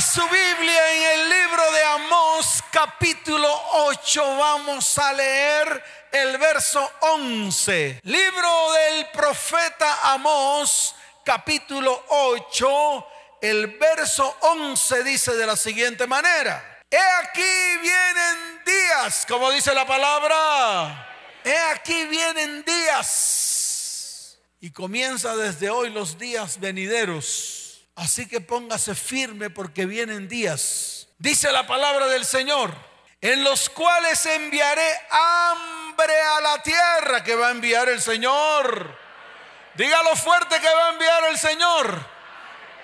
su Biblia en el libro de Amós capítulo 8 vamos a leer el verso 11. Libro del profeta Amós capítulo 8, el verso 11 dice de la siguiente manera. He aquí vienen días, como dice la palabra. He aquí vienen días. Y comienza desde hoy los días venideros Así que póngase firme porque vienen días. Dice la palabra del Señor, en los cuales enviaré hambre a la tierra que va a enviar el Señor. Dígalo fuerte que va a enviar el Señor.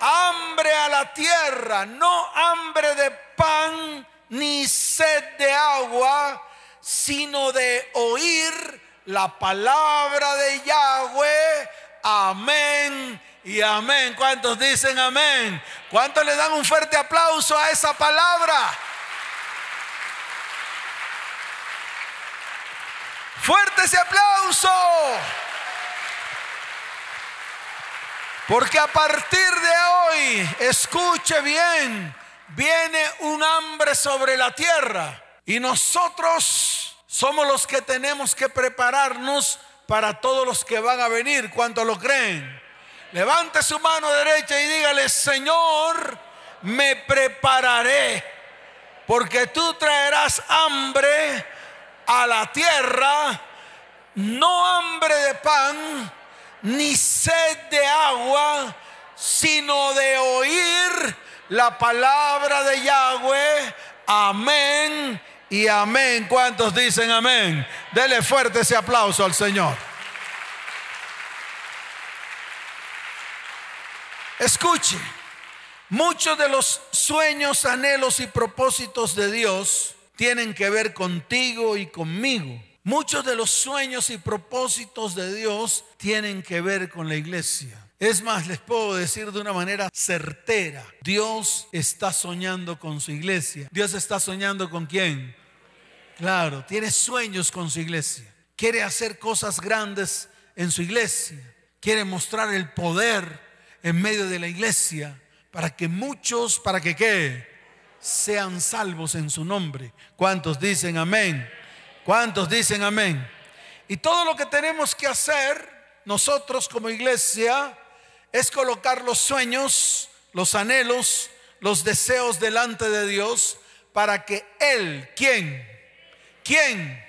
Hambre a la tierra, no hambre de pan ni sed de agua, sino de oír la palabra de Yahweh. Amén y amén. ¿Cuántos dicen amén? ¿Cuántos le dan un fuerte aplauso a esa palabra? Fuerte ese aplauso. Porque a partir de hoy, escuche bien, viene un hambre sobre la tierra. Y nosotros somos los que tenemos que prepararnos para todos los que van a venir. ¿Cuántos lo creen? Levante su mano derecha y dígale, Señor, me prepararé, porque tú traerás hambre a la tierra, no hambre de pan, ni sed de agua, sino de oír la palabra de Yahweh. Amén y amén. ¿Cuántos dicen amén? Dele fuerte ese aplauso al Señor. Escuche, muchos de los sueños, anhelos y propósitos de Dios tienen que ver contigo y conmigo. Muchos de los sueños y propósitos de Dios tienen que ver con la iglesia. Es más, les puedo decir de una manera certera, Dios está soñando con su iglesia. Dios está soñando con quién? Claro, tiene sueños con su iglesia. Quiere hacer cosas grandes en su iglesia. Quiere mostrar el poder en medio de la iglesia para que muchos, para que qué, sean salvos en su nombre. ¿Cuántos dicen amén? ¿Cuántos dicen amén? Y todo lo que tenemos que hacer nosotros como iglesia es colocar los sueños, los anhelos, los deseos delante de Dios para que Él, ¿quién? ¿Quién?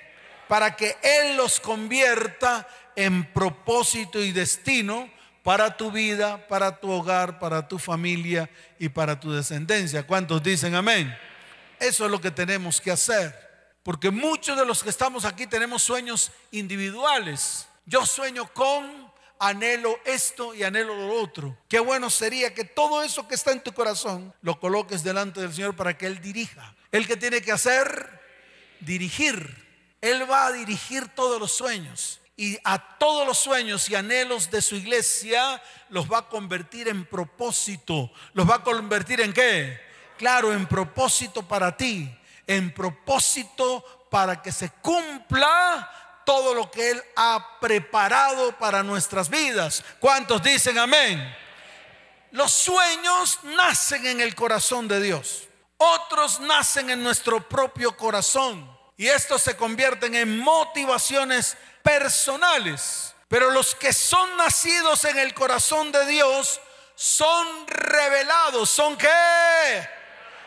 Para que Él los convierta en propósito y destino para tu vida, para tu hogar, para tu familia y para tu descendencia. ¿Cuántos dicen amén? Eso es lo que tenemos que hacer. Porque muchos de los que estamos aquí tenemos sueños individuales. Yo sueño con, anhelo esto y anhelo lo otro. Qué bueno sería que todo eso que está en tu corazón lo coloques delante del Señor para que Él dirija. ¿El que tiene que hacer? Dirigir. Él va a dirigir todos los sueños y a todos los sueños y anhelos de su iglesia los va a convertir en propósito. ¿Los va a convertir en qué? Claro, en propósito para ti, en propósito para que se cumpla todo lo que Él ha preparado para nuestras vidas. ¿Cuántos dicen amén? Los sueños nacen en el corazón de Dios. Otros nacen en nuestro propio corazón. Y estos se convierten en motivaciones personales. Pero los que son nacidos en el corazón de Dios son revelados. ¿Son qué?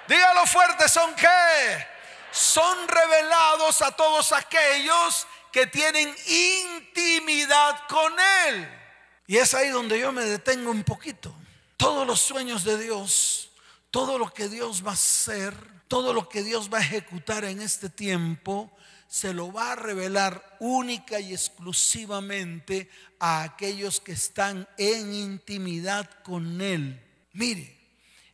Dígalo fuerte, ¿son qué? Son revelados a todos aquellos que tienen intimidad con Él. Y es ahí donde yo me detengo un poquito. Todos los sueños de Dios, todo lo que Dios va a hacer, todo lo que Dios va a ejecutar en este tiempo, se lo va a revelar única y exclusivamente a aquellos que están en intimidad con Él. Mire,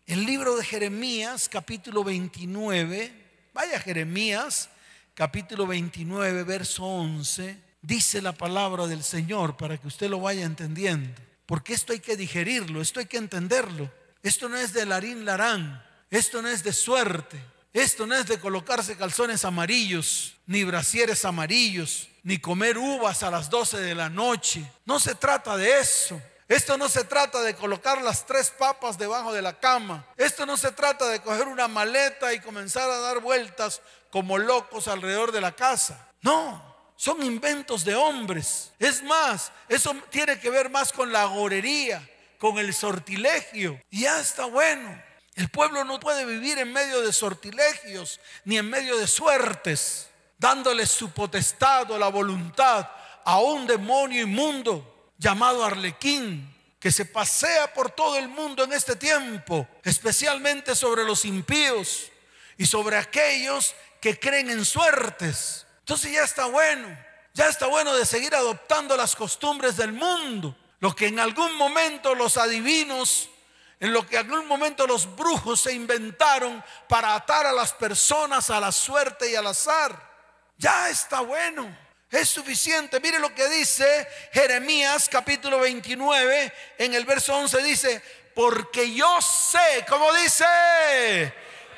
el libro de Jeremías, capítulo 29, vaya Jeremías, capítulo 29, verso 11, dice la palabra del Señor para que usted lo vaya entendiendo. Porque esto hay que digerirlo, esto hay que entenderlo. Esto no es de larín larán, esto no es de suerte. Esto no es de colocarse calzones amarillos, ni brasieres amarillos, ni comer uvas a las 12 de la noche. No se trata de eso. Esto no se trata de colocar las tres papas debajo de la cama. Esto no se trata de coger una maleta y comenzar a dar vueltas como locos alrededor de la casa. No, son inventos de hombres. Es más, eso tiene que ver más con la gorería, con el sortilegio. Y ya está bueno. El pueblo no puede vivir en medio de sortilegios ni en medio de suertes, dándole su potestad o la voluntad a un demonio inmundo llamado Arlequín, que se pasea por todo el mundo en este tiempo, especialmente sobre los impíos y sobre aquellos que creen en suertes. Entonces ya está bueno, ya está bueno de seguir adoptando las costumbres del mundo, lo que en algún momento los adivinos, en lo que en algún momento los brujos se inventaron para atar a las personas a la suerte y al azar. Ya está bueno. Es suficiente. Mire lo que dice Jeremías capítulo 29 en el verso 11 dice, porque yo sé, como dice,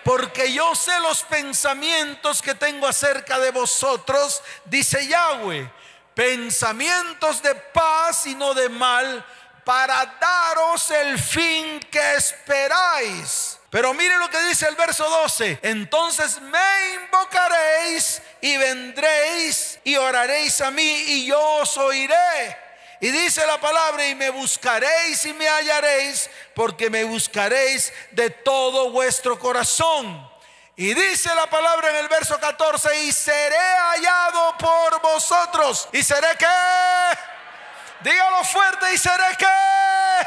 porque yo sé los pensamientos que tengo acerca de vosotros, dice Yahweh, pensamientos de paz y no de mal, para daros el fin que esperáis. Pero mire lo que dice el verso 12. Entonces me invocaréis y vendréis y oraréis a mí y yo os oiré. Y dice la palabra, y me buscaréis y me hallaréis, porque me buscaréis de todo vuestro corazón. Y dice la palabra en el verso 14, y seré hallado por vosotros. ¿Y seré qué? Dígalo fuerte, ¿y seré qué?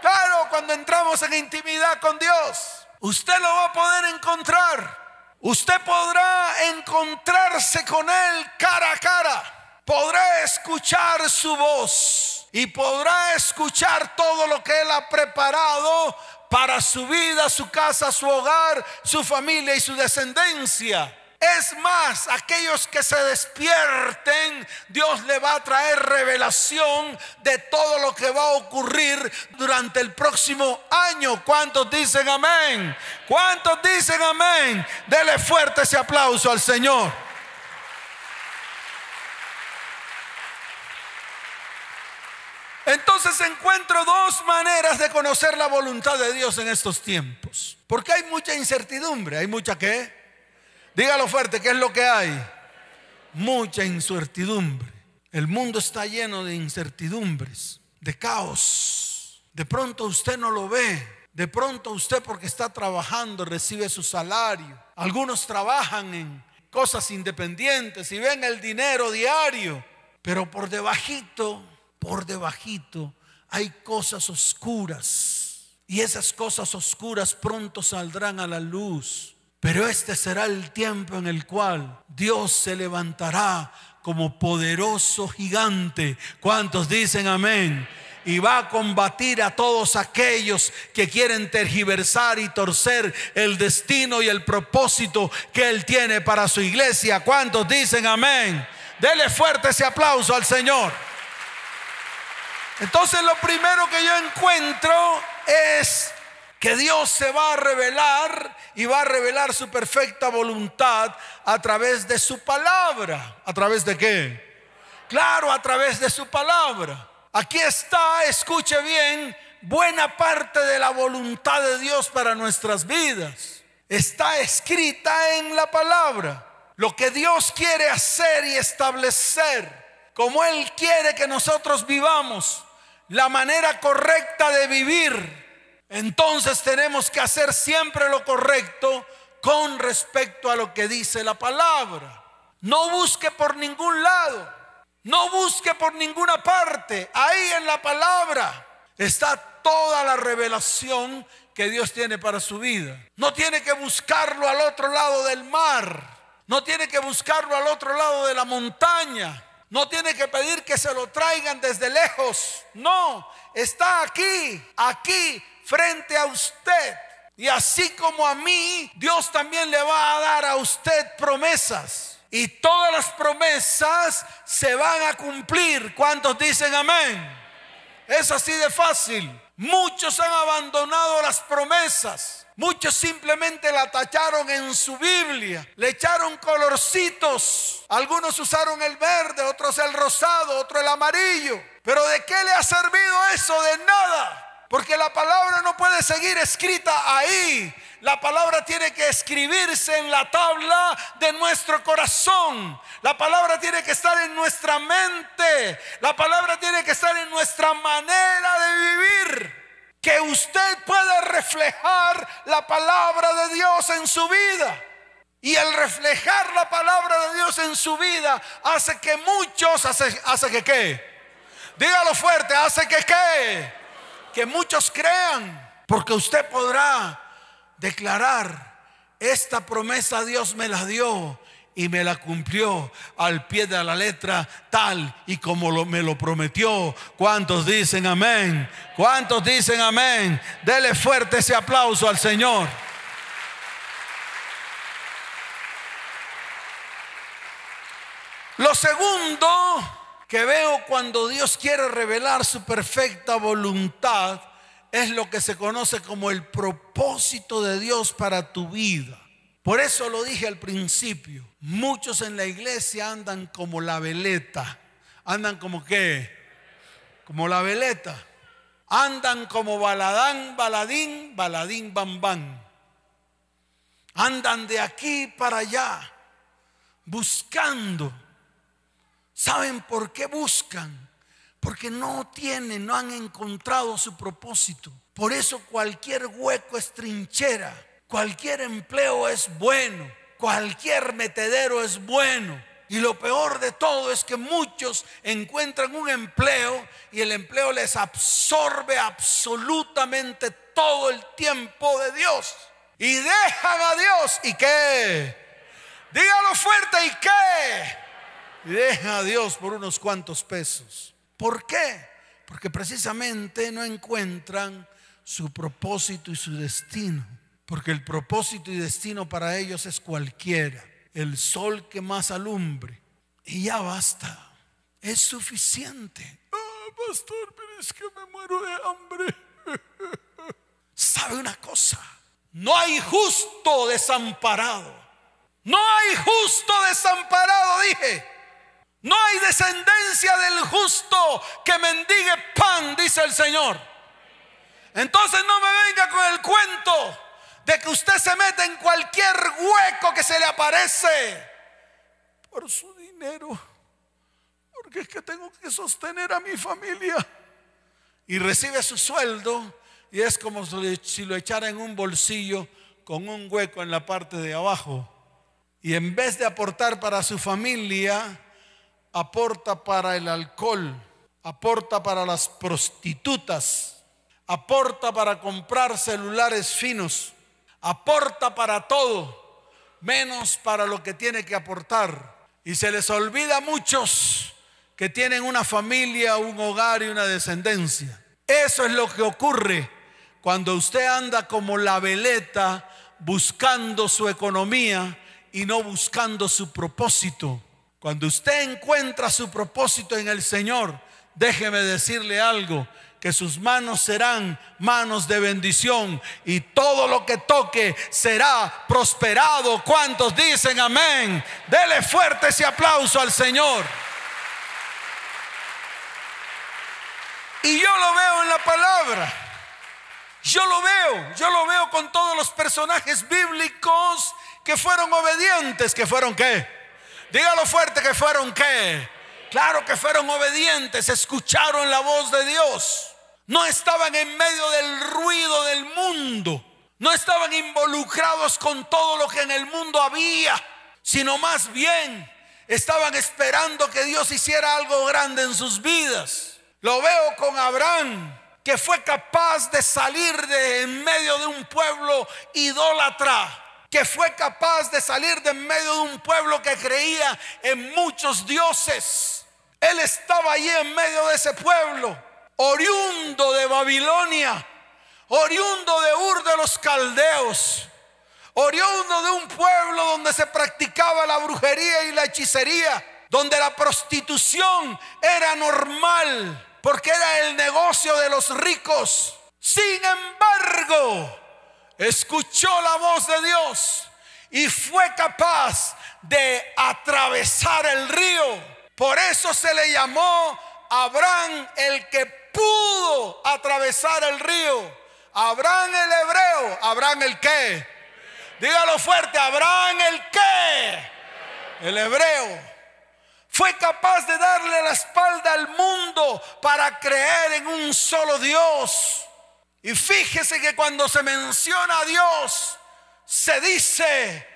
Claro, cuando entramos en intimidad con Dios, usted lo va a poder encontrar. Usted podrá encontrarse con Él cara a cara. Podrá escuchar su voz y podrá escuchar todo lo que Él ha preparado para su vida, su casa, su hogar, su familia y su descendencia. Es más, aquellos que se despierten, Dios le va a traer revelación de todo lo que va a ocurrir durante el próximo año. ¿Cuántos dicen amén? ¿Cuántos dicen amén? Dele fuerte ese aplauso al Señor. Entonces encuentro dos maneras de conocer la voluntad de Dios en estos tiempos. Porque hay mucha incertidumbre, hay mucha qué? Dígalo fuerte, ¿qué es lo que hay? Mucha incertidumbre. El mundo está lleno de incertidumbres, de caos. De pronto usted no lo ve. De pronto usted porque está trabajando recibe su salario. Algunos trabajan en cosas independientes y ven el dinero diario. Pero por debajito, por debajito hay cosas oscuras. Y esas cosas oscuras pronto saldrán a la luz. Pero este será el tiempo en el cual Dios se levantará como poderoso gigante. ¿Cuántos dicen amén? Y va a combatir a todos aquellos que quieren tergiversar y torcer el destino y el propósito que Él tiene para su iglesia. ¿Cuántos dicen amén? Dele fuerte ese aplauso al Señor. Entonces lo primero que yo encuentro es que Dios se va a revelar y va a revelar su perfecta voluntad a través de su palabra. ¿A través de qué? Claro, a través de su palabra. Aquí está, escuche bien, buena parte de la voluntad de Dios para nuestras vidas. Está escrita en la palabra. Lo que Dios quiere hacer y establecer, como Él quiere que nosotros vivamos, la manera correcta de vivir entonces tenemos que hacer siempre lo correcto con respecto a lo que dice la palabra. No busque por ningún lado, no busque por ninguna parte. Ahí en la palabra está toda la revelación que Dios tiene para su vida. No tiene que buscarlo al otro lado del mar, no tiene que buscarlo al otro lado de la montaña. No tiene que pedir que se lo traigan desde lejos. No, está aquí, aquí frente a usted. Y así como a mí, Dios también le va a dar a usted promesas. Y todas las promesas se van a cumplir. ¿Cuántos dicen amén? Es así de fácil. Muchos han abandonado las promesas. Muchos simplemente la tacharon en su Biblia, le echaron colorcitos. Algunos usaron el verde, otros el rosado, otro el amarillo. Pero ¿de qué le ha servido eso? De nada. Porque la palabra no puede seguir escrita ahí. La palabra tiene que escribirse en la tabla de nuestro corazón. La palabra tiene que estar en nuestra mente. La palabra tiene que estar en nuestra manera de vivir que usted pueda reflejar la palabra de Dios en su vida. Y el reflejar la palabra de Dios en su vida hace que muchos, hace, hace que qué. Dígalo fuerte, hace que qué. Que muchos crean. Porque usted podrá declarar, esta promesa Dios me la dio y me la cumplió al pie de la letra tal y como me lo prometió. ¿Cuántos dicen amén? ¿Cuántos dicen amén? Dele fuerte ese aplauso al Señor. Lo segundo que veo cuando Dios quiere revelar su perfecta voluntad es lo que se conoce como el propósito de Dios para tu vida. Por eso lo dije al principio. Muchos en la iglesia andan como la veleta. Andan como qué? Como la veleta. Andan como baladán, baladín, baladín, bam, bam. Andan de aquí para allá, buscando. ¿Saben por qué buscan? Porque no tienen, no han encontrado su propósito. Por eso cualquier hueco es trinchera Cualquier empleo es bueno, cualquier metedero es bueno. Y lo peor de todo es que muchos encuentran un empleo y el empleo les absorbe absolutamente todo el tiempo de Dios. Y dejan a Dios. ¿Y qué? Dígalo fuerte. ¿Y qué? Y dejan a Dios por unos cuantos pesos. ¿Por qué? Porque precisamente no encuentran su propósito y su destino. Porque el propósito y destino para ellos es cualquiera. El sol que más alumbre. Y ya basta. Es suficiente. Ah, pastor, pero es que me muero de hambre. ¿Sabe una cosa? No hay justo desamparado. No hay justo desamparado, dije. No hay descendencia del justo que mendigue pan, dice el Señor. Entonces no me venga con el cuento de que usted se mete en cualquier hueco que se le aparece por su dinero. Porque es que tengo que sostener a mi familia. Y recibe su sueldo y es como si lo echara en un bolsillo con un hueco en la parte de abajo. Y en vez de aportar para su familia, aporta para el alcohol, aporta para las prostitutas, aporta para comprar celulares finos, aporta para todo, menos para lo que tiene que aportar. Y se les olvida a muchos que tienen una familia, un hogar y una descendencia. Eso es lo que ocurre cuando usted anda como la veleta buscando su economía y no buscando su propósito. Cuando usted encuentra su propósito en el Señor, déjeme decirle algo, que sus manos serán manos de bendición y todo lo que toque será prosperado. ¿Cuántos dicen amén? Dele fuerte ese aplauso al Señor. Y yo lo veo en la palabra. Yo lo veo, yo lo veo con todos los personajes bíblicos que fueron obedientes, que fueron qué? Dígalo fuerte que fueron qué? Claro que fueron obedientes, escucharon la voz de Dios. No estaban en medio del ruido del mundo. No estaban involucrados con todo lo que en el mundo había, sino más bien estaban esperando que Dios hiciera algo grande en sus vidas. Lo veo con Abraham, que fue capaz de salir de en medio de un pueblo idólatra que fue capaz de salir de en medio de un pueblo que creía en muchos dioses. Él estaba allí en medio de ese pueblo oriundo de Babilonia, oriundo de Ur de los Caldeos, oriundo de un pueblo donde se practicaba la brujería y la hechicería, donde la prostitución era normal, porque era el negocio de los ricos. Sin embargo, escuchó la voz de Dios y fue capaz de atravesar el río. Por eso se le llamó Abraham el que pudo atravesar el río. Abraham el hebreo, Abraham el qué. Dígalo fuerte, Abraham el qué. El hebreo fue capaz de darle la espalda al mundo para creer en un solo Dios. Y fíjese que cuando se menciona a Dios, se dice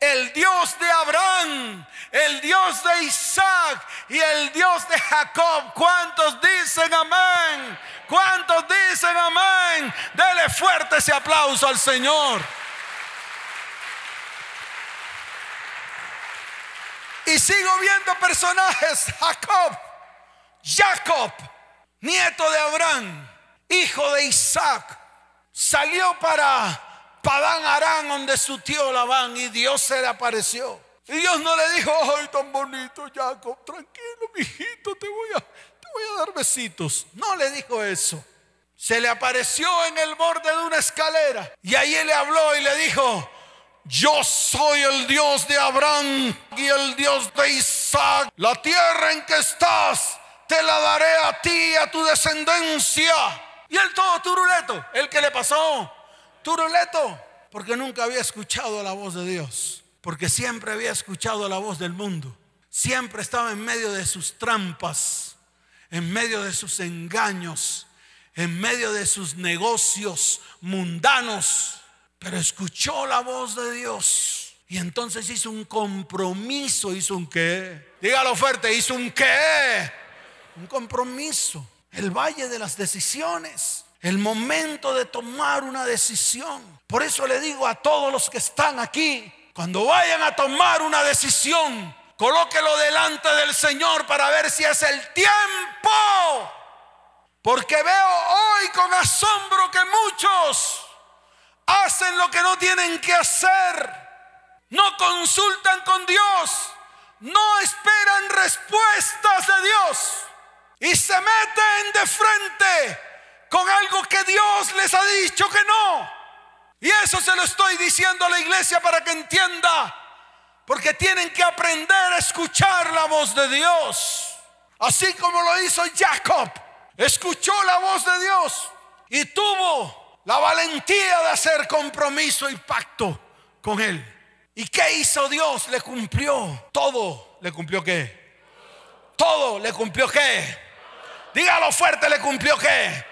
el Dios de Abraham, el Dios de Isaac y el Dios de Jacob. ¿Cuántos dicen amén? ¿Cuántos dicen amén? Dele fuerte ese aplauso al Señor. Y sigo viendo personajes. Jacob, Jacob, nieto de Abraham, hijo de Isaac, salió para Padán Arán, donde su tío Labán, y Dios se le apareció. Y Dios no le dijo, ay, tan bonito, Jacob, tranquilo, mijito, te voy a, te voy a dar besitos. No le dijo eso. Se le apareció en el borde de una escalera. Y ahí le habló y le dijo, yo soy el Dios de Abraham y el Dios de Isaac. La tierra en que estás te la daré a ti y a tu descendencia. Y el todo turuleto, el que le pasó, turuleto, porque nunca había escuchado la voz de Dios, porque siempre había escuchado la voz del mundo. Siempre estaba en medio de sus trampas, en medio de sus engaños, en medio de sus negocios mundanos pero escuchó la voz de Dios. Y entonces hizo un compromiso, hizo un qué. Dígalo fuerte, hizo un qué. Un compromiso. El valle de las decisiones. El momento de tomar una decisión. Por eso le digo a todos los que están aquí, cuando vayan a tomar una decisión, colóquelo delante del Señor para ver si es el tiempo. Porque veo hoy con asombro que muchos hacen lo que no tienen que hacer, no consultan con Dios, no esperan respuestas de Dios y se meten de frente con algo que Dios les ha dicho que no. Y eso se lo estoy diciendo a la iglesia para que entienda, porque tienen que aprender a escuchar la voz de Dios, así como lo hizo Jacob. Escuchó la voz de Dios y tuvo la valentía de hacer compromiso y pacto con Él. ¿Y qué hizo Dios? Le cumplió todo. ¿Le cumplió qué? Todo. ¿Le cumplió qué? Dígalo fuerte, ¿le cumplió qué?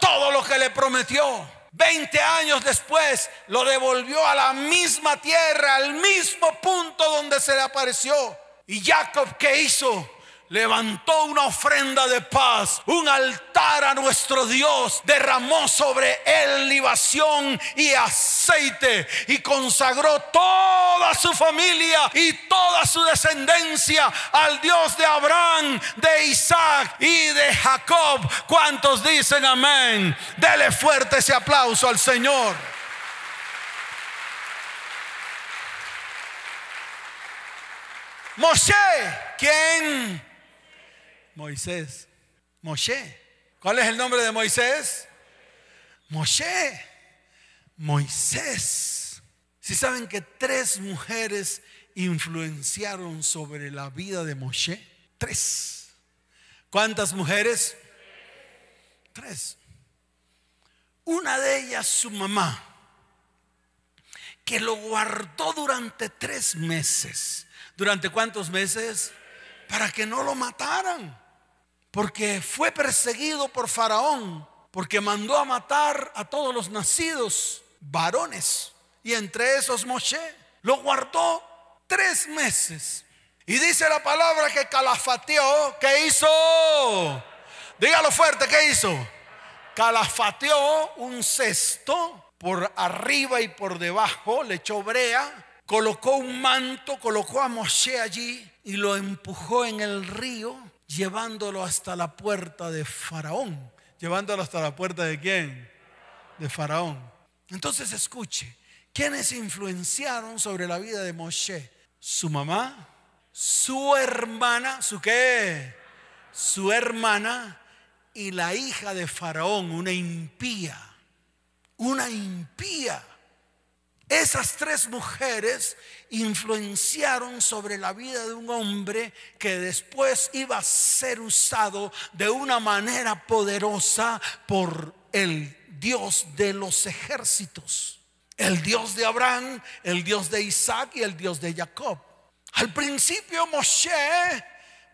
Todo lo que le prometió. Veinte años después lo devolvió a la misma tierra, al mismo punto donde se le apareció. ¿Y Jacob qué hizo? Levantó una ofrenda de paz, un altar a nuestro Dios, derramó sobre él libación y aceite y consagró toda su familia y toda su descendencia al Dios de Abraham, de Isaac y de Jacob. ¿Cuántos dicen amén? Dele fuerte ese aplauso al Señor. Moshe, ¿quién? Moisés. Moshe. ¿Cuál es el nombre de Moisés? Moshe. Moisés. Si saben que tres mujeres influenciaron sobre la vida de Moshe. Tres. ¿Cuántas mujeres? Tres. Una de ellas su mamá, que lo guardó durante tres meses. ¿Durante cuántos meses? Para que no lo mataran porque fue perseguido por Faraón, porque mandó a matar a todos los nacidos varones, y entre esos Moshe lo guardó tres meses. Y dice la palabra que calafateó, ¿qué hizo? Dígalo fuerte, ¿qué hizo? Calafateó un cesto por arriba y por debajo, le echó brea, colocó un manto, colocó a Moshe allí y lo empujó en el río llevándolo hasta la puerta de Faraón. Llevándolo hasta la puerta de quién? De Faraón. Entonces escuche, ¿quiénes influenciaron sobre la vida de Moshe? Su mamá, su hermana, ¿su qué? Su hermana y la hija de Faraón, una impía. Una impía. Esas tres mujeres influenciaron sobre la vida de un hombre que después iba a ser usado de una manera poderosa por el Dios de los ejércitos. El Dios de Abraham, el Dios de Isaac y el Dios de Jacob. Al principio Moshe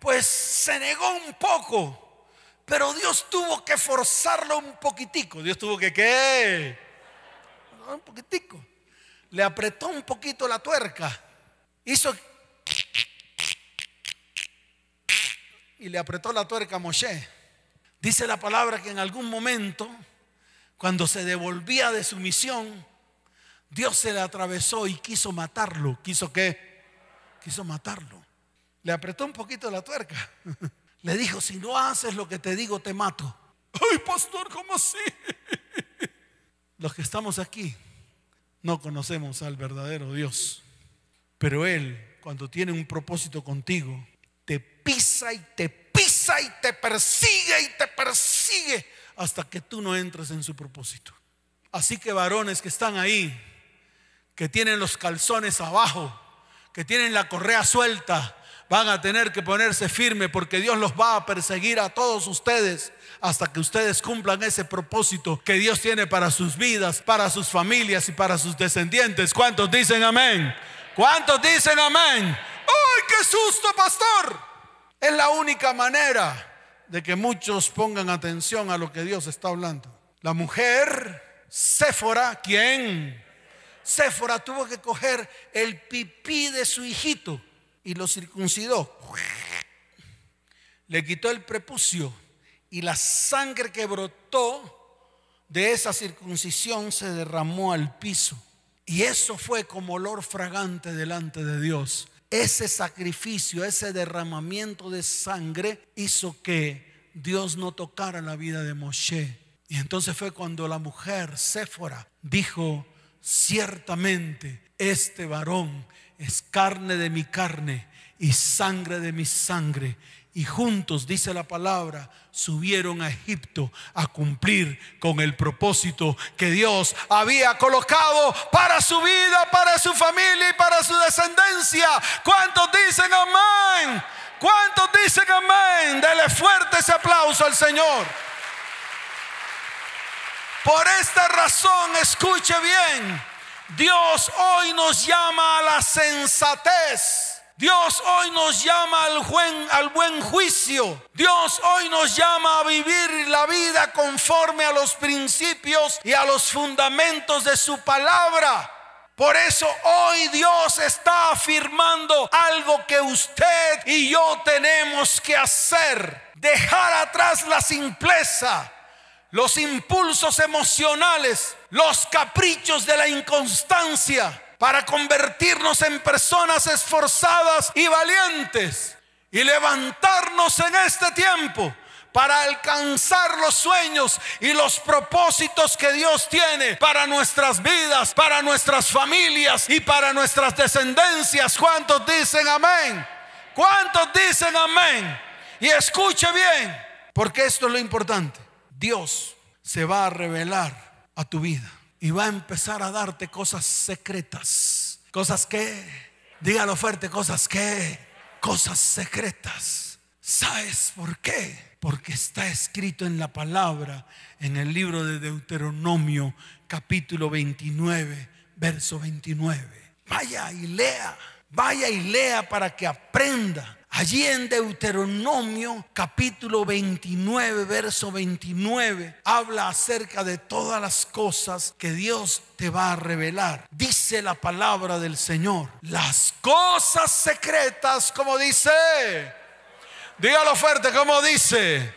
pues se negó un poco, pero Dios tuvo que forzarlo un poquitico. Dios tuvo que qué? Un poquitico. Le apretó un poquito la tuerca. Hizo y le apretó la tuerca a Moshe. Dice la palabra que en algún momento, cuando se devolvía de su misión, Dios se le atravesó y quiso matarlo. ¿Quiso qué? Quiso matarlo. Le apretó un poquito la tuerca. Le dijo, si no haces lo que te digo, te mato. Ay, pastor, ¿cómo así? Los que estamos aquí no conocemos al verdadero Dios. Pero Él, cuando tiene un propósito contigo, te pisa y te pisa y te persigue y te persigue hasta que tú no entres en su propósito. Así que varones que están ahí, que tienen los calzones abajo, que tienen la correa suelta, van a tener que ponerse firme porque Dios los va a perseguir a todos ustedes hasta que ustedes cumplan ese propósito que Dios tiene para sus vidas, para sus familias y para sus descendientes. ¿Cuántos dicen amén? ¿Cuántos dicen amén? ¡Ay, qué susto, pastor! Es la única manera de que muchos pongan atención a lo que Dios está hablando. La mujer, Séfora, ¿quién? Séfora tuvo que coger el pipí de su hijito y lo circuncidó. Le quitó el prepucio y la sangre que brotó de esa circuncisión se derramó al piso. Y eso fue como olor fragante delante de Dios. Ese sacrificio, ese derramamiento de sangre hizo que Dios no tocara la vida de Moshe. Y entonces fue cuando la mujer, Séfora, dijo, ciertamente este varón es carne de mi carne y sangre de mi sangre. Y juntos, dice la palabra, subieron a Egipto a cumplir con el propósito que Dios había colocado para su vida, para su familia y para su descendencia. ¿Cuántos dicen amén? ¿Cuántos dicen amén? Dele fuerte ese aplauso al Señor. Por esta razón, escuche bien, Dios hoy nos llama a la sensatez. Dios hoy nos llama al buen, juicio. Dios hoy nos llama a vivir la vida conforme a los principios y a los fundamentos de su palabra. Por eso hoy Dios está afirmando algo que usted y yo tenemos que hacer. Dejar atrás la simpleza, los impulsos emocionales, los caprichos de la inconstancia para convertirnos en personas esforzadas y valientes y levantarnos en este tiempo para alcanzar los sueños y los propósitos que Dios tiene para nuestras vidas, para nuestras familias y para nuestras descendencias. ¿Cuántos dicen amén? ¿Cuántos dicen amén? Y escuche bien, porque esto es lo importante. Dios se va a revelar a tu vida y va a empezar a darte cosas secretas. Cosas que, dígalo fuerte, cosas que, cosas secretas. ¿Sabes por qué? Porque está escrito en la palabra, en el libro de Deuteronomio, capítulo 29, verso 29. Vaya y lea, vaya y lea para que aprenda Allí en Deuteronomio capítulo 29, verso 29, habla acerca de todas las cosas que Dios te va a revelar. Dice la palabra del Señor, las cosas secretas, como dice, dígalo fuerte, como dice,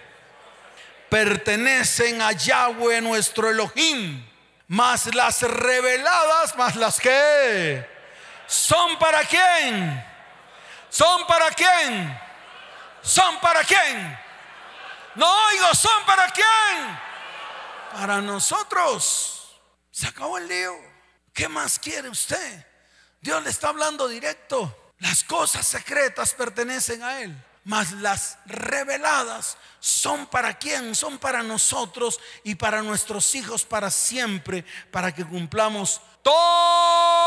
pertenecen a Yahweh nuestro Elohim, más las reveladas, más las que son para quién ¿Son para quién? ¿Son para quién? No oigo, ¿son para quién? Para nosotros. Se acabó el lío. ¿Qué más quiere usted? Dios le está hablando directo. Las cosas secretas pertenecen a Él. mas las reveladas son para quién, son para nosotros y para nuestros hijos para siempre, para que cumplamos todas.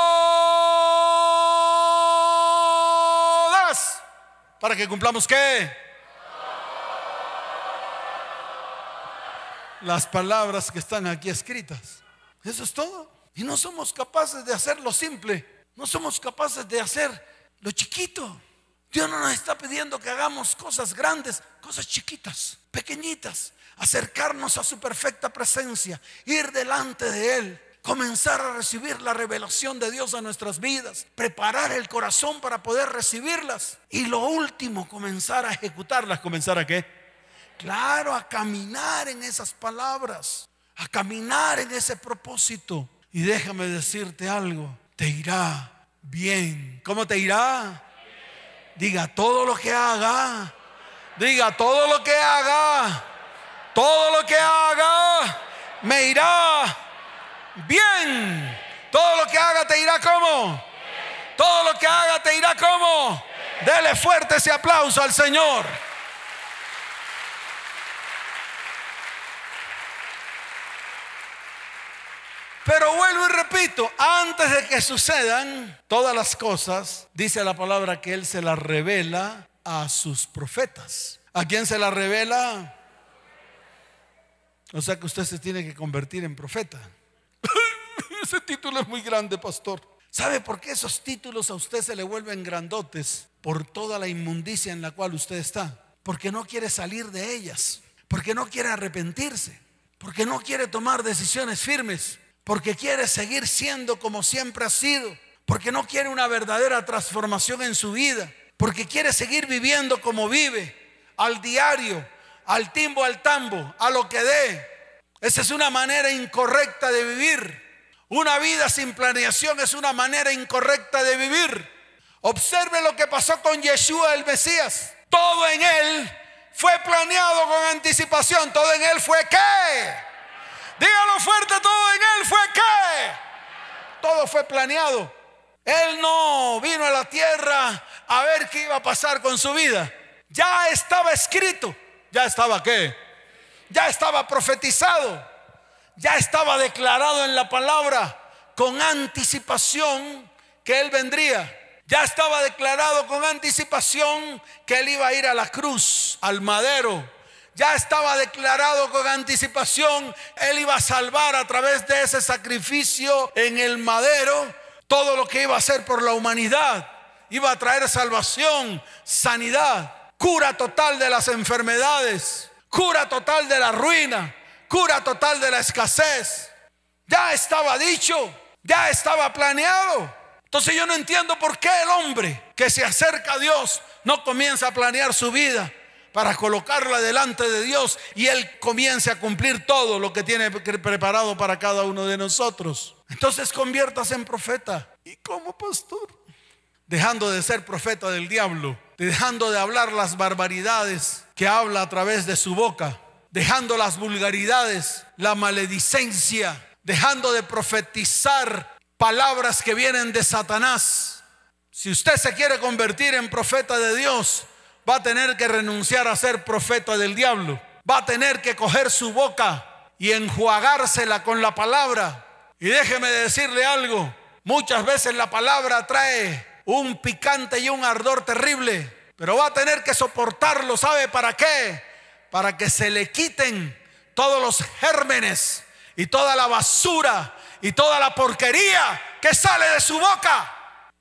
¿Para que cumplamos qué? Las palabras que están aquí escritas. Eso es todo. Y no somos capaces de hacer lo simple. No somos capaces de hacer lo chiquito. Dios no nos está pidiendo que hagamos cosas grandes, cosas chiquitas, pequeñitas. Acercarnos a su perfecta presencia, ir delante de Él, comenzar a recibir la revelación de Dios a nuestras vidas, preparar el corazón para poder recibirlas. Y lo último, comenzar a ejecutarlas. ¿Comenzar a qué? Claro, a caminar en esas palabras, a caminar en ese propósito. Y déjame decirte algo, te irá bien. ¿Cómo te irá? Diga todo lo que haga. Diga todo lo que haga. Todo lo que haga me irá bien. Todo lo que haga te irá como. Todo lo que haga te irá como. Dele fuerte ese aplauso al Señor. Pero vuelvo y repito, antes de que sucedan todas las cosas, dice la palabra que Él se las revela a sus profetas. ¿A quién se las revela? O sea que usted se tiene que convertir en profeta. Ese título es muy grande, pastor. ¿Sabe por qué esos títulos a usted se le vuelven grandotes? Por toda la inmundicia en la cual usted está. Porque no quiere salir de ellas. Porque no quiere arrepentirse. Porque no quiere tomar decisiones firmes porque quiere seguir siendo como siempre ha sido, porque no quiere una verdadera transformación en su vida, porque quiere seguir viviendo como vive, al diario, al timbo, al tambo, a lo que dé. Esa es una manera incorrecta de vivir. Una vida sin planeación es una manera incorrecta de vivir. Observe lo que pasó con Yeshua el Mesías. Todo en él fue planeado con anticipación. Todo en él fue qué? Dígalo fuerte, todo en él fue qué? Todo fue planeado. Él no vino a la tierra a ver qué iba a pasar con su vida. Ya estaba escrito. Ya estaba qué? Ya estaba profetizado. Ya estaba declarado en la palabra con anticipación que él vendría. Ya estaba declarado con anticipación que él iba a ir a la cruz, al madero, ya estaba declarado con anticipación, Él iba a salvar a través de ese sacrificio en el madero todo lo que iba a hacer por la humanidad. Iba a traer salvación, sanidad, cura total de las enfermedades, cura total de la ruina, cura total de la escasez. Ya estaba dicho, ya estaba planeado. Entonces yo no entiendo por qué el hombre que se acerca a Dios no comienza a planear su vida para colocarla delante de Dios y Él comience a cumplir todo lo que tiene preparado para cada uno de nosotros. Entonces conviértase en profeta. ¿Y como pastor? Dejando de ser profeta del diablo, dejando de hablar las barbaridades que habla a través de su boca, dejando las vulgaridades, la maledicencia, dejando de profetizar palabras que vienen de Satanás. Si usted se quiere convertir en profeta de Dios, va a tener que renunciar a ser profeta del diablo. Va a tener que coger su boca y enjuagársela con la palabra. Y déjeme decirle algo, muchas veces la palabra trae un picante y un ardor terrible, pero va a tener que soportarlo, ¿sabe para qué? Para que se le quiten todos los gérmenes y toda la basura y toda la porquería que sale de su boca.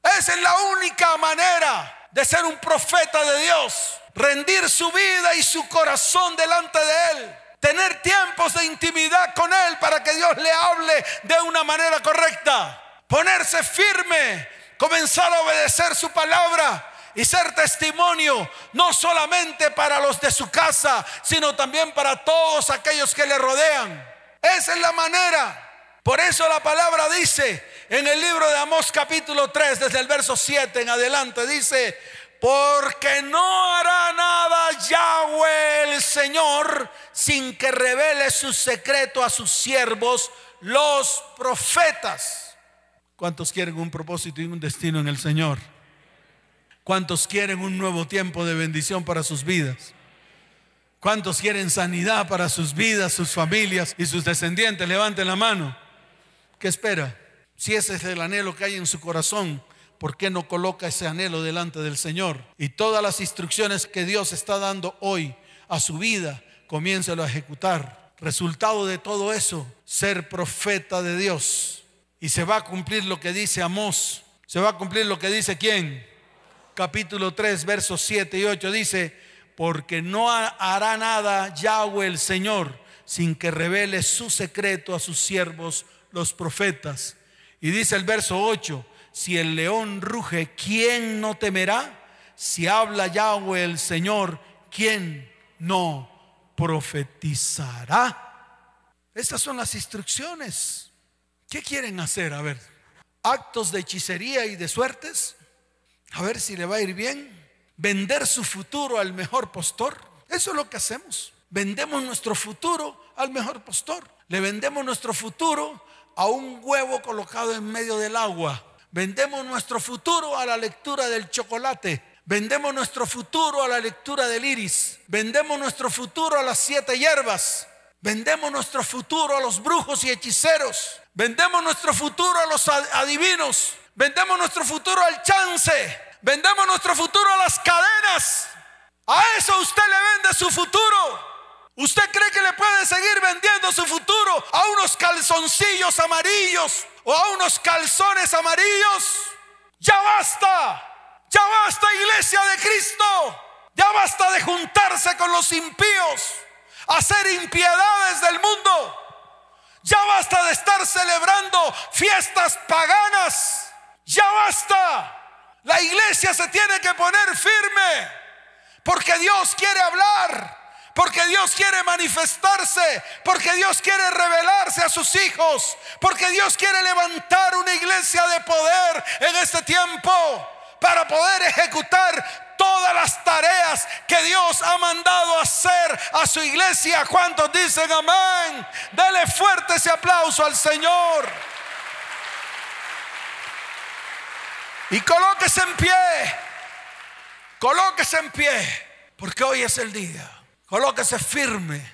Esa es la única manera de ser un profeta de Dios, rendir su vida y su corazón delante de Él, tener tiempos de intimidad con Él para que Dios le hable de una manera correcta, ponerse firme, comenzar a obedecer su palabra y ser testimonio no solamente para los de su casa, sino también para todos aquellos que le rodean. Esa es la manera. Por eso la palabra dice en el libro de Amós capítulo 3, desde el verso 7 en adelante, dice, porque no hará nada Yahweh el Señor sin que revele su secreto a sus siervos, los profetas. ¿Cuántos quieren un propósito y un destino en el Señor? ¿Cuántos quieren un nuevo tiempo de bendición para sus vidas? ¿Cuántos quieren sanidad para sus vidas, sus familias y sus descendientes? Levanten la mano. ¿Qué espera? Si ese es el anhelo que hay en su corazón, ¿por qué no coloca ese anhelo delante del Señor? Y todas las instrucciones que Dios está dando hoy a su vida, comiéncelo a ejecutar. Resultado de todo eso, ser profeta de Dios. Y se va a cumplir lo que dice Amós. Se va a cumplir lo que dice quién? Capítulo 3, versos 7 y 8 dice, porque no hará nada Yahweh el Señor sin que revele su secreto a sus siervos los profetas. Y dice el verso 8, si el león ruge, ¿quién no temerá? Si habla Yahweh el Señor, ¿quién no profetizará? Estas son las instrucciones. ¿Qué quieren hacer? A ver, actos de hechicería y de suertes. A ver si le va a ir bien. Vender su futuro al mejor postor. Eso es lo que hacemos. Vendemos nuestro futuro al mejor postor. Le vendemos nuestro futuro a un huevo colocado en medio del agua. Vendemos nuestro futuro a la lectura del chocolate. Vendemos nuestro futuro a la lectura del iris. Vendemos nuestro futuro a las siete hierbas. Vendemos nuestro futuro a los brujos y hechiceros. Vendemos nuestro futuro a los adivinos. Vendemos nuestro futuro al chance. Vendemos nuestro futuro a las cadenas. A eso usted le vende su futuro. ¿Usted cree que le puede seguir vendiendo su futuro a unos calzoncillos amarillos o a unos calzones amarillos? Ya basta, ya basta iglesia de Cristo, ya basta de juntarse con los impíos, hacer impiedades del mundo. Ya basta de estar celebrando fiestas paganas. Ya basta. La iglesia se tiene que poner firme porque Dios quiere hablar porque Dios quiere manifestarse, porque Dios quiere revelarse a sus hijos, porque Dios quiere levantar una iglesia de poder en este tiempo para poder ejecutar todas las tareas que Dios ha mandado hacer a su iglesia. ¿Cuántos dicen amén? Dele fuerte ese aplauso al Señor. Y colóquese en pie. Colóquese en pie. Porque hoy es el día Colóquese firme.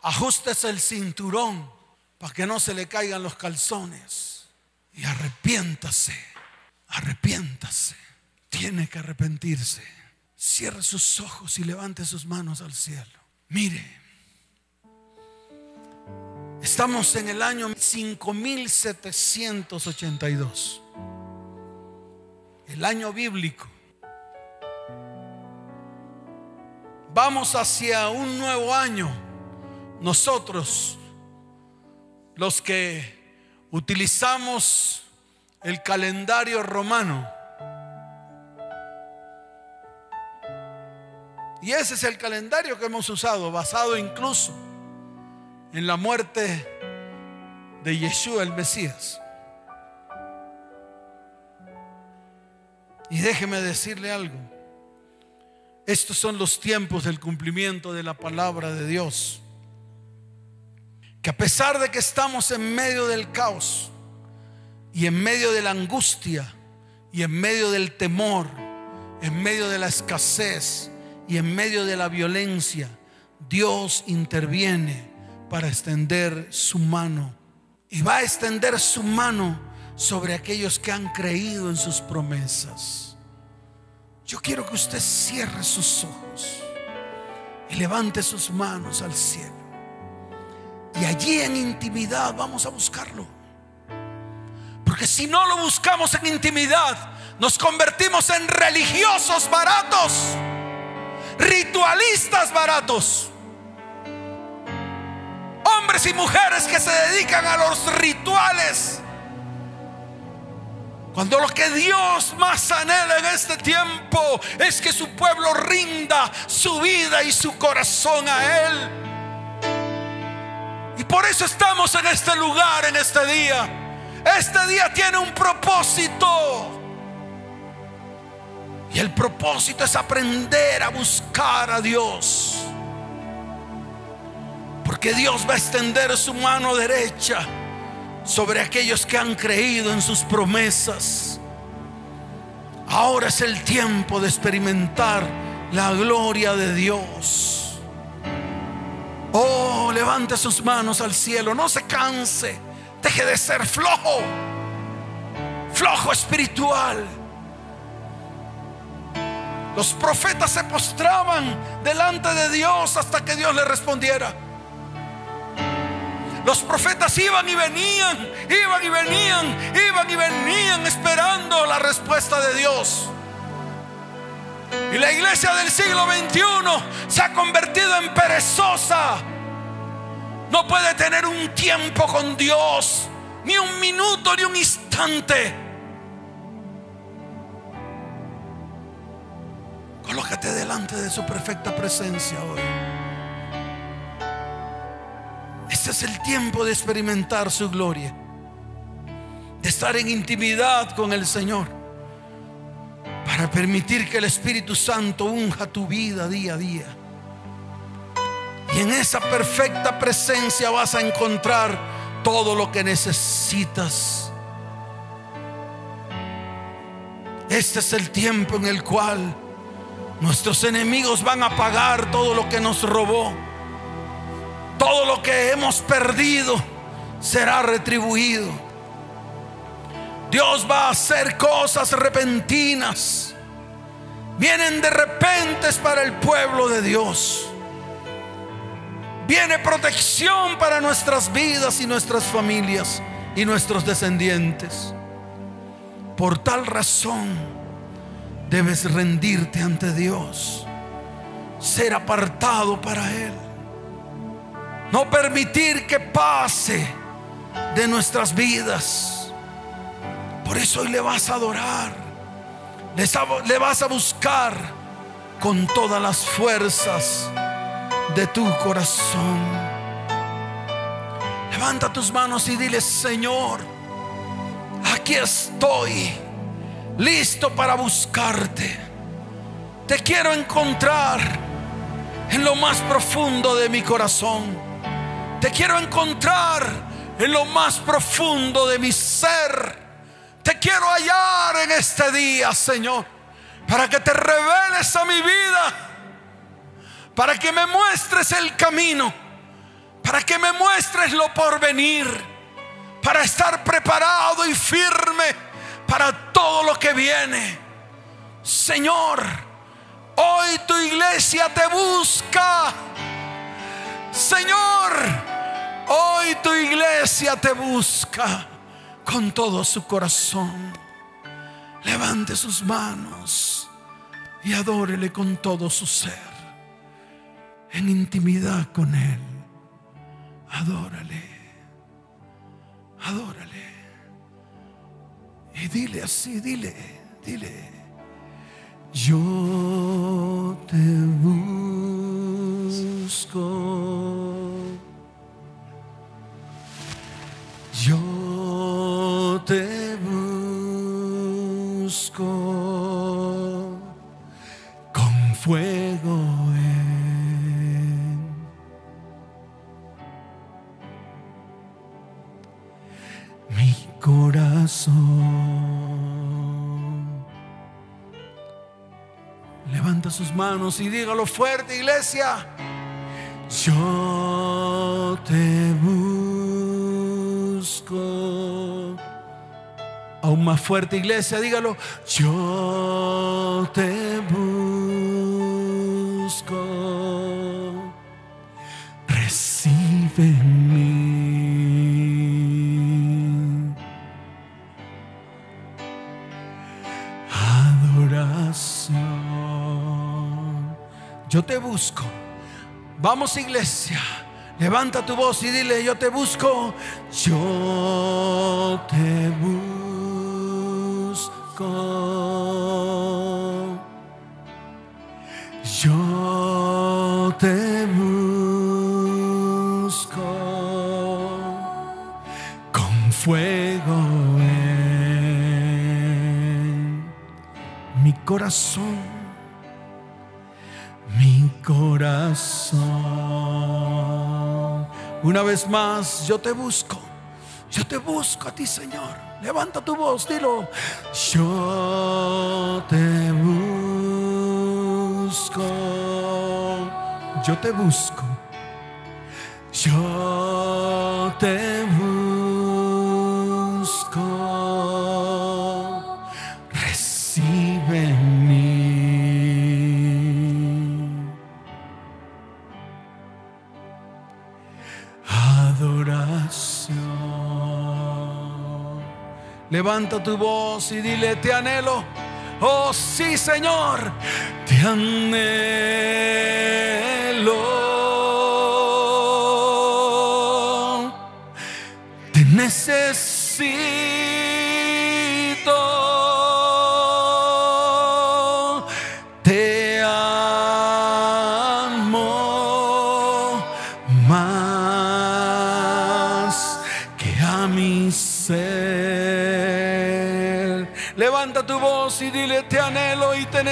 Ajustese el cinturón para que no se le caigan los calzones. Y arrepiéntase. Arrepiéntase. Tiene que arrepentirse. Cierre sus ojos y levante sus manos al cielo. Mire. Estamos en el año 5782. El año bíblico. vamos hacia un nuevo año. Nosotros, los que utilizamos el calendario romano, y ese es el calendario que hemos usado, basado incluso en la muerte de Yeshua el Mesías. Y déjeme decirle algo. Estos son los tiempos del cumplimiento de la palabra de Dios. Que a pesar de que estamos en medio del caos y en medio de la angustia y en medio del temor, en medio de la escasez y en medio de la violencia, Dios interviene para extender su mano. Y va a extender su mano sobre aquellos que han creído en sus promesas. Yo quiero que usted cierre sus ojos y levante sus manos al cielo. Y allí en intimidad vamos a buscarlo. Porque si no lo buscamos en intimidad, nos convertimos en religiosos baratos, ritualistas baratos. Hombres y mujeres que se dedican a los rituales cuando lo que Dios más anhela en este tiempo es que su pueblo rinda su vida y su corazón a Él. Y por eso estamos en este lugar, en este día. Este día tiene un propósito. Y el propósito es aprender a buscar a Dios. Porque Dios va a extender su mano derecha sobre aquellos que han creído en sus promesas. Ahora es el tiempo de experimentar la gloria de Dios. Oh, levante sus manos al cielo, no se canse, deje de ser flojo, flojo espiritual. Los profetas se postraban delante de Dios hasta que Dios le respondiera. Los profetas iban y venían, iban y venían, iban y venían esperando la respuesta de Dios. Y la iglesia del siglo XXI se ha convertido en perezosa. No puede tener un tiempo con Dios, ni un minuto, ni un instante. Colócate delante de su perfecta presencia hoy. Este es el tiempo de experimentar su gloria, de estar en intimidad con el Señor, para permitir que el Espíritu Santo unja tu vida día a día. Y en esa perfecta presencia vas a encontrar todo lo que necesitas. Este es el tiempo en el cual nuestros enemigos van a pagar todo lo que nos robó. Todo lo que hemos perdido será retribuido. Dios va a hacer cosas repentinas. Vienen de repente para el pueblo de Dios. Viene protección para nuestras vidas y nuestras familias y nuestros descendientes. Por tal razón debes rendirte ante Dios, ser apartado para Él. No permitir que pase de nuestras vidas. Por eso hoy le vas a adorar. Le vas a buscar con todas las fuerzas de tu corazón. Levanta tus manos y dile, Señor, aquí estoy, listo para buscarte. Te quiero encontrar en lo más profundo de mi corazón. Te quiero encontrar en lo más profundo de mi ser. Te quiero hallar en este día, Señor, para que te reveles a mi vida, para que me muestres el camino, para que me muestres lo por venir, para estar preparado y firme para todo lo que viene. Señor, hoy tu iglesia te busca. Señor, Hoy tu iglesia te busca con todo su corazón. Levante sus manos y adórele con todo su ser. En intimidad con Él. Adórale. Adórale. Y dile así, dile, dile. Yo te busco. Yo te busco con fuego en mi corazón. Levanta sus manos y dígalo fuerte, iglesia. Yo te busco Aún más fuerte, iglesia, dígalo. Yo te busco. Recibe mi adoración. Yo te busco. Vamos, iglesia. Levanta tu voz y dile, yo te busco, yo te busco. Yo te busco con fuego en mi corazón, mi corazón. Una vez más, yo te busco. Yo te busco a ti, Señor. Levanta tu voz, dilo. Yo te busco. Yo te busco. Yo te Levanta tu voz y dile, te anhelo. Oh sí, Señor, te anhelo. Te necesito.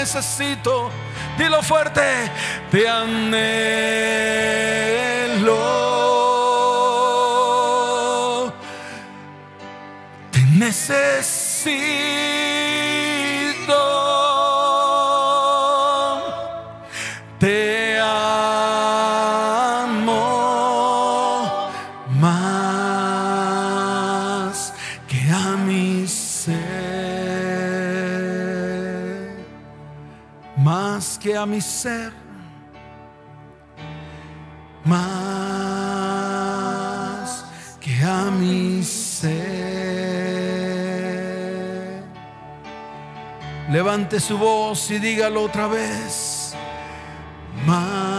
Necesito. Dilo fuerte, te anhelo. Te necesito. Mi ser, más que a mi ser. Levante su voz y dígalo otra vez. Más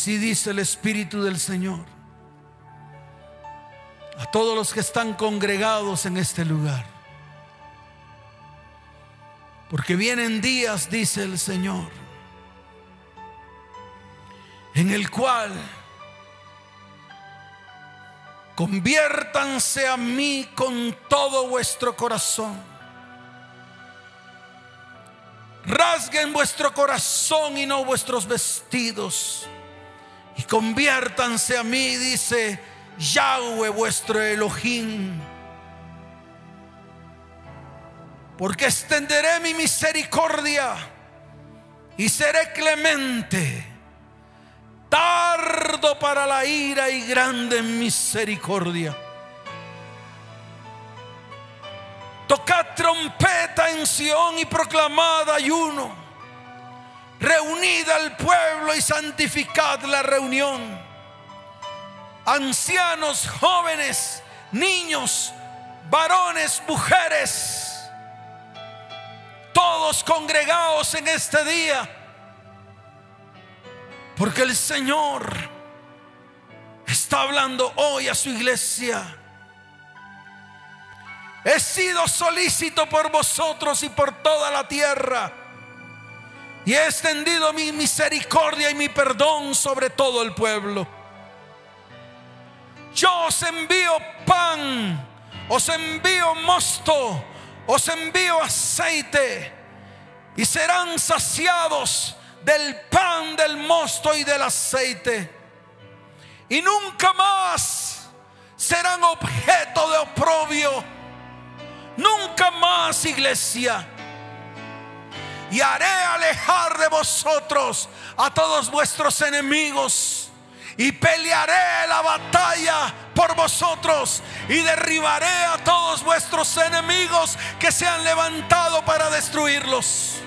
así dice el Espíritu del Señor. A todos los que están congregados en este lugar. Porque vienen días, dice el Señor, en el cual conviértanse a mí con todo vuestro corazón. Rasguen vuestro corazón y no vuestros vestidos. Y conviértanse a mí, dice Yahweh vuestro Elohim. Porque extenderé mi misericordia y seré clemente tardo para la ira y grande en misericordia. Tocad trompeta en Sión y proclamad ayuno. Reunid al pueblo y santificad la reunión. Ancianos, jóvenes, niños, varones, mujeres, todos congregados en este día porque el Señor está hablando hoy a su iglesia. He sido solícito por vosotros y por toda la tierra. Y he extendido mi misericordia y mi perdón sobre todo el pueblo. Yo os envío pan, os envío mosto, os envío aceite y serán saciados del pan, del mosto y del aceite. Y nunca más serán objeto de oprobio. Nunca más, iglesia. Y haré alejar de vosotros a todos vuestros enemigos. Y pelearé la batalla por vosotros. Y derribaré a todos vuestros enemigos que se han levantado para destruirlos.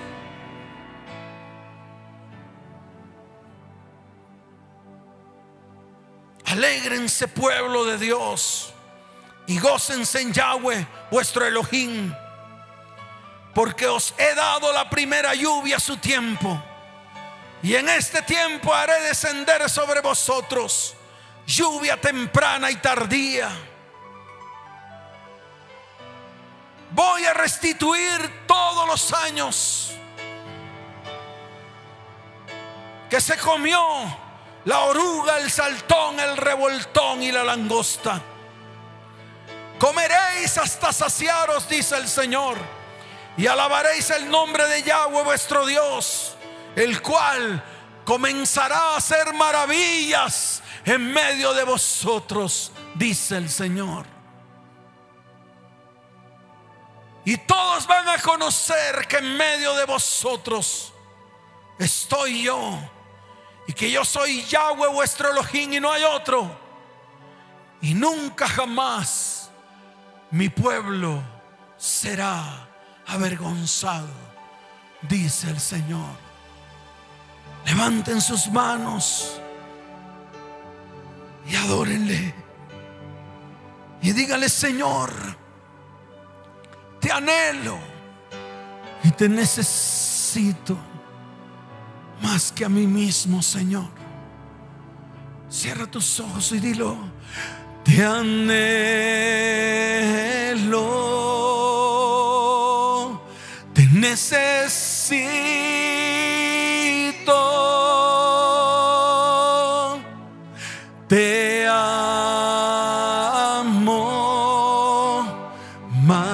Alégrense pueblo de Dios y gócense en Yahweh vuestro Elohim, porque os he dado la primera lluvia a su tiempo. Y en este tiempo haré descender sobre vosotros lluvia temprana y tardía. Voy a restituir todos los años que se comió la oruga, el saltón, el revoltón y la langosta. Comeréis hasta saciaros, dice el Señor, y alabaréis el nombre de Yahweh vuestro Dios, el cual comenzará a hacer maravillas en medio de vosotros, dice el Señor. Y todos van a conocer que en medio de vosotros estoy yo. Y que yo soy Yahweh vuestro Elohim y no hay otro. Y nunca jamás mi pueblo será avergonzado, dice el Señor. Levanten sus manos y adórenle. Y dígale, Señor, te anhelo y te necesito más que a mí mismo, Señor. Cierra tus ojos y dilo, te anhelo, necesito, te amo más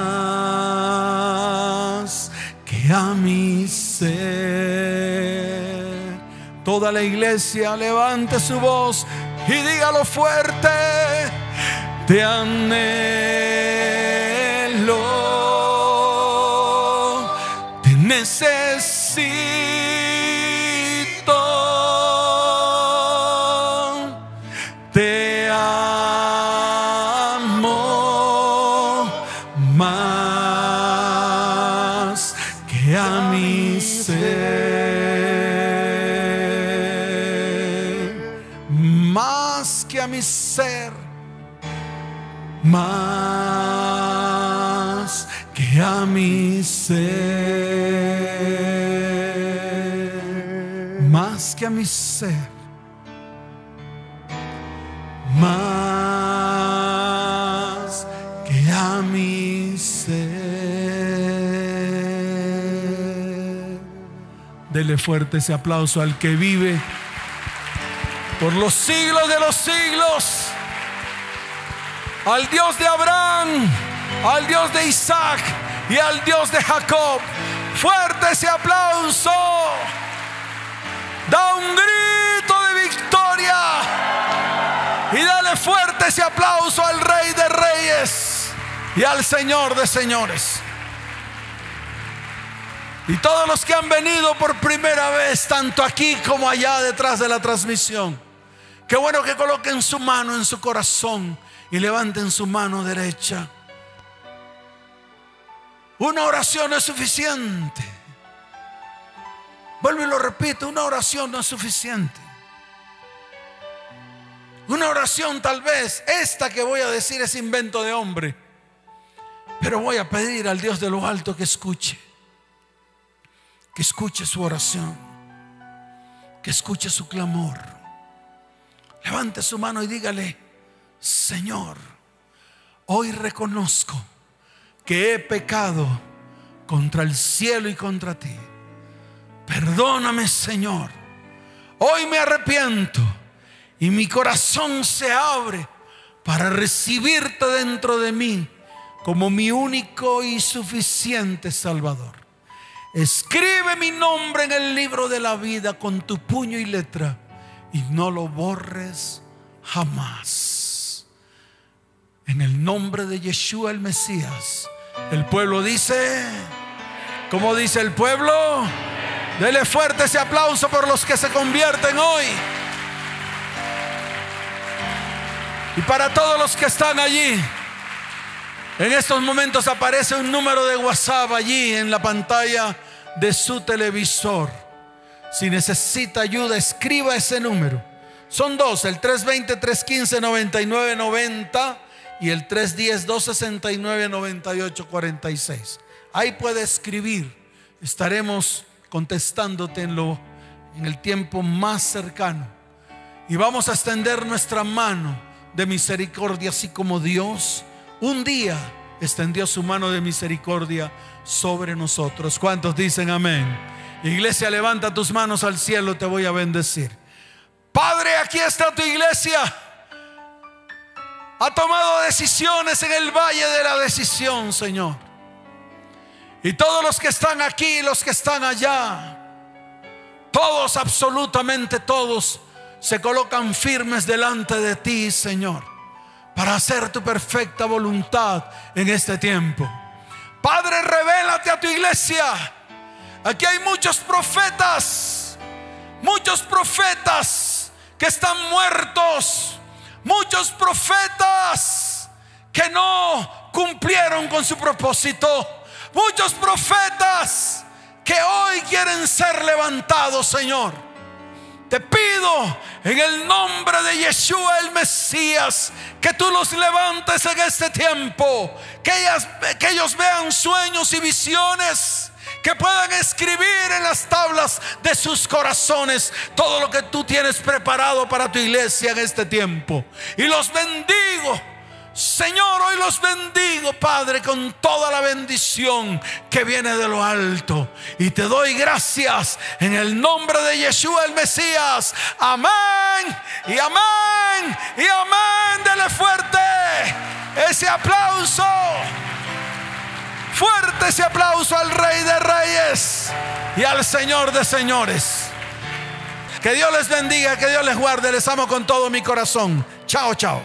que a mi ser. Toda la iglesia levante su voz y dígalo fuerte, te anhelo, más que a mi ser, más que a mi ser. Dele fuerte ese aplauso al que vive por los siglos de los siglos, al Dios de Abraham, al Dios de Isaac y al Dios de Jacob. Fuerte ese aplauso. Da un grito de victoria y dale fuerte ese aplauso al Rey de Reyes y al Señor de Señores. Y todos los que han venido por primera vez, tanto aquí como allá detrás de la transmisión, qué bueno que coloquen su mano en su corazón y levanten su mano derecha. Una oración no es suficiente. Vuelvo y lo repito, una oración no es suficiente. Una oración tal vez, esta que voy a decir es invento de hombre, pero voy a pedir al Dios de lo alto que escuche, que escuche su oración, que escuche su clamor. Levante su mano y dígale, Señor, hoy reconozco que he pecado contra el cielo y contra ti. Perdóname, Señor. Hoy me arrepiento y mi corazón se abre para recibirte dentro de mí como mi único y suficiente Salvador. Escribe mi nombre en el libro de la vida con tu puño y letra y no lo borres jamás. En el nombre de Yeshua el Mesías, el pueblo dice, como dice el pueblo, dele fuerte ese aplauso por los que se convierten hoy. Y para todos los que están allí, en estos momentos aparece un número de WhatsApp allí en la pantalla de su televisor. Si necesita ayuda, escriba ese número. Son dos, el 320-315-9990 y el 310-269-9846. Ahí puede escribir. Estaremos contestándote en, lo, en el tiempo más cercano. Y vamos a extender nuestra mano de misericordia, así como Dios un día extendió su mano de misericordia sobre nosotros. ¿Cuántos dicen amén? Iglesia, levanta tus manos al cielo, te voy a bendecir. Padre, aquí está tu iglesia. Ha tomado decisiones en el valle de la decisión, Señor. Y todos los que están aquí, los que están allá, todos, absolutamente todos, se colocan firmes delante de ti, Señor, para hacer tu perfecta voluntad en este tiempo. Padre, revélate a tu iglesia. Aquí hay muchos profetas, muchos profetas que están muertos, muchos profetas que no cumplieron con su propósito, muchos profetas que hoy quieren ser levantados, Señor. Te pido en el nombre de Yeshua el Mesías que tú los levantes en este tiempo, que, que ellos vean sueños y visiones, que puedan escribir en las tablas de sus corazones todo lo que tú tienes preparado para tu iglesia en este tiempo. Y los bendigo Señor, hoy los bendigo, Padre, con toda la bendición que viene de lo alto. Y te doy gracias en el nombre de Yeshua el Mesías. Amén y amén y amén. Dele fuerte ese aplauso. Fuerte ese aplauso al Rey de Reyes y al Señor de Señores. Que Dios les bendiga, que Dios les guarde. Les amo con todo mi corazón. Chao, chao.